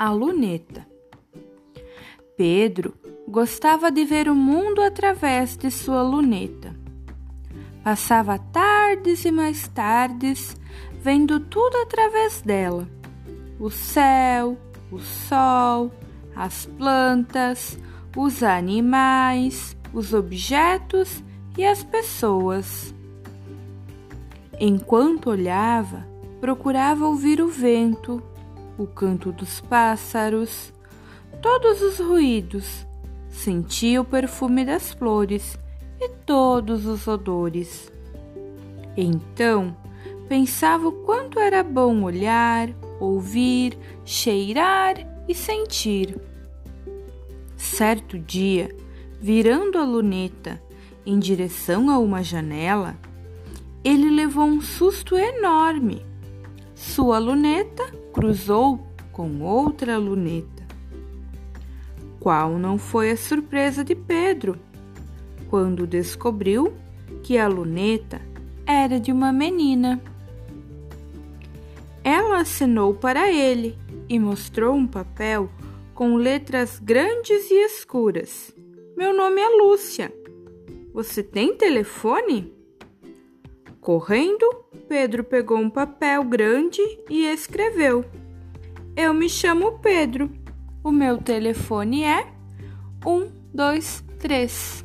a luneta. Pedro gostava de ver o mundo através de sua luneta. Passava tardes e mais tardes vendo tudo através dela: o céu, o sol, as plantas, os animais, os objetos e as pessoas. Enquanto olhava, procurava ouvir o vento, o canto dos pássaros, todos os ruídos, sentia o perfume das flores e todos os odores. Então, pensava o quanto era bom olhar, ouvir, cheirar e sentir. Certo dia, virando a luneta em direção a uma janela, ele levou um susto enorme. Sua luneta cruzou com outra luneta. Qual não foi a surpresa de Pedro quando descobriu que a luneta era de uma menina. Ela acenou para ele e mostrou um papel com letras grandes e escuras. Meu nome é Lúcia. Você tem telefone? Correndo, Pedro pegou um papel grande e escreveu: Eu me chamo Pedro. O meu telefone é 123.